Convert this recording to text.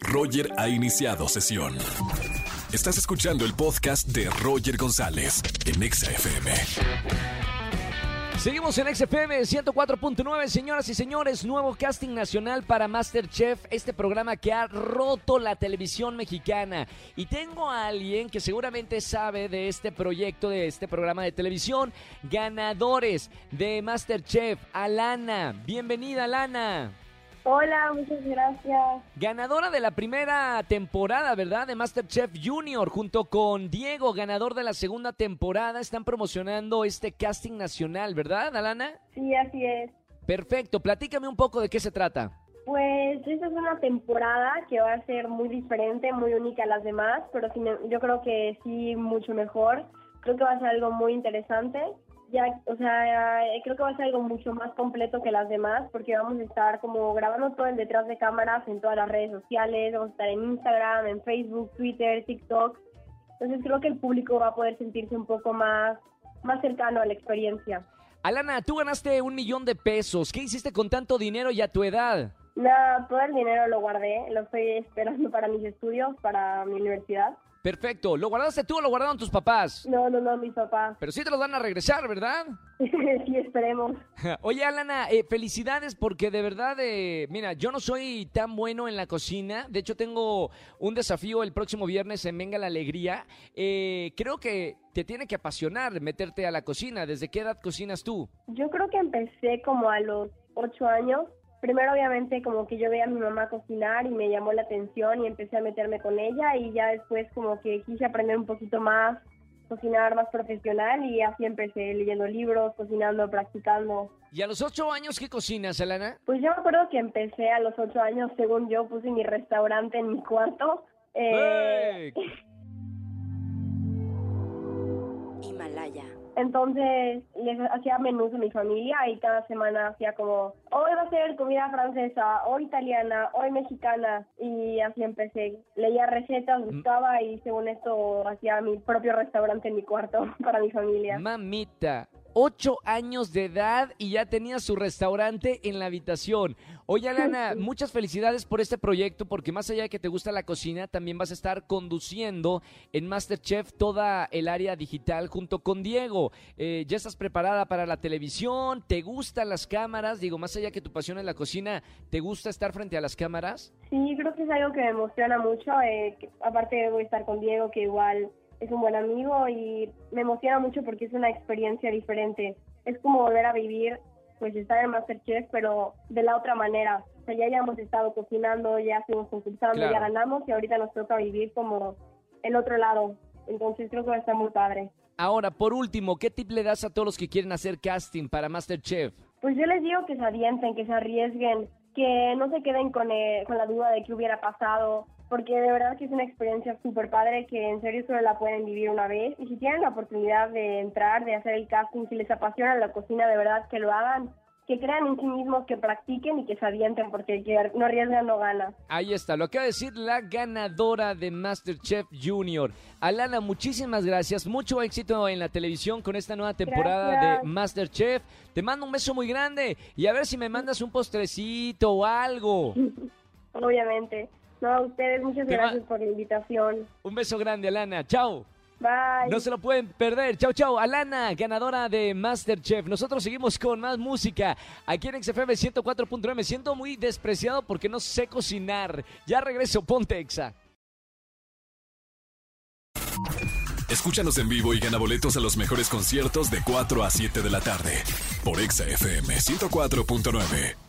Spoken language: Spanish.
Roger ha iniciado sesión. Estás escuchando el podcast de Roger González en Exa FM. Seguimos en XFM 104.9, señoras y señores, nuevo casting nacional para Masterchef, este programa que ha roto la televisión mexicana. Y tengo a alguien que seguramente sabe de este proyecto, de este programa de televisión, ganadores de Masterchef, Alana. Bienvenida, Alana. Hola, muchas gracias. Ganadora de la primera temporada, ¿verdad? De Masterchef Junior, junto con Diego, ganador de la segunda temporada. Están promocionando este casting nacional, ¿verdad, Alana? Sí, así es. Perfecto, platícame un poco de qué se trata. Pues esta es una temporada que va a ser muy diferente, muy única a las demás, pero yo creo que sí mucho mejor. Creo que va a ser algo muy interesante ya, o sea, creo que va a ser algo mucho más completo que las demás porque vamos a estar como grabando todo el detrás de cámaras en todas las redes sociales, vamos a estar en Instagram, en Facebook, Twitter, TikTok. Entonces creo que el público va a poder sentirse un poco más, más cercano a la experiencia. Alana, tú ganaste un millón de pesos. ¿Qué hiciste con tanto dinero y a tu edad? Nada, todo el dinero lo guardé, lo estoy esperando para mis estudios, para mi universidad. Perfecto. ¿Lo guardaste tú o lo guardaron tus papás? No, no, no, mis papás. Pero sí te los van a regresar, ¿verdad? sí, esperemos. Oye, Alana, eh, felicidades porque de verdad, eh, mira, yo no soy tan bueno en la cocina. De hecho, tengo un desafío el próximo viernes en Venga la Alegría. Eh, creo que te tiene que apasionar meterte a la cocina. ¿Desde qué edad cocinas tú? Yo creo que empecé como a los ocho años primero obviamente como que yo veía a mi mamá cocinar y me llamó la atención y empecé a meterme con ella y ya después como que quise aprender un poquito más, cocinar más profesional y así empecé leyendo libros, cocinando, practicando. ¿Y a los ocho años qué cocinas, Elena? Pues yo me acuerdo que empecé a los ocho años, según yo, puse mi restaurante en mi cuarto. Eh... Himalaya. Entonces les hacía menús a mi familia y cada semana hacía como, hoy va a ser comida francesa, hoy italiana, hoy mexicana y así empecé. Leía recetas, mm. buscaba y según esto hacía mi propio restaurante en mi cuarto para mi familia. Mamita, ocho años de edad y ya tenía su restaurante en la habitación. Oye, Alana, muchas felicidades por este proyecto, porque más allá de que te gusta la cocina, también vas a estar conduciendo en Masterchef toda el área digital junto con Diego. Eh, ¿Ya estás preparada para la televisión? ¿Te gustan las cámaras? Digo, más allá de que tu pasión es la cocina, ¿te gusta estar frente a las cámaras? Sí, creo que es algo que me emociona mucho. Eh, aparte voy a estar con Diego, que igual es un buen amigo y me emociona mucho porque es una experiencia diferente. Es como volver a vivir, pues estar en Masterchef, pero de la otra manera. O sea, ya habíamos estado cocinando, ya estuvimos concursando, ya ganamos y ahorita nos toca vivir como el otro lado. Entonces creo que va a estar muy padre. Ahora, por último, ¿qué tip le das a todos los que quieren hacer casting para Masterchef? Pues yo les digo que se avienten, que se arriesguen, que no se queden con, eh, con la duda de qué hubiera pasado, porque de verdad que es una experiencia súper padre que en serio solo la pueden vivir una vez. Y si tienen la oportunidad de entrar, de hacer el casting, si les apasiona la cocina, de verdad que lo hagan que crean en sí mismos, que practiquen y que se avienten, porque el que no arriesga no gana. Ahí está, lo acaba de decir la ganadora de Masterchef Junior. Alana, muchísimas gracias, mucho éxito en la televisión con esta nueva temporada de Masterchef. Te mando un beso muy grande y a ver si me mandas un postrecito o algo. Obviamente. No, a ustedes, muchas gracias por la invitación. Un beso grande, Alana. Chao. Bye. No se lo pueden perder. Chao, chao. Alana, ganadora de Masterchef. Nosotros seguimos con más música. Aquí en XFM 104.9 me siento muy despreciado porque no sé cocinar. Ya regreso, ponte Exa. Escúchanos en vivo y gana boletos a los mejores conciertos de 4 a 7 de la tarde por Exa FM 104.9.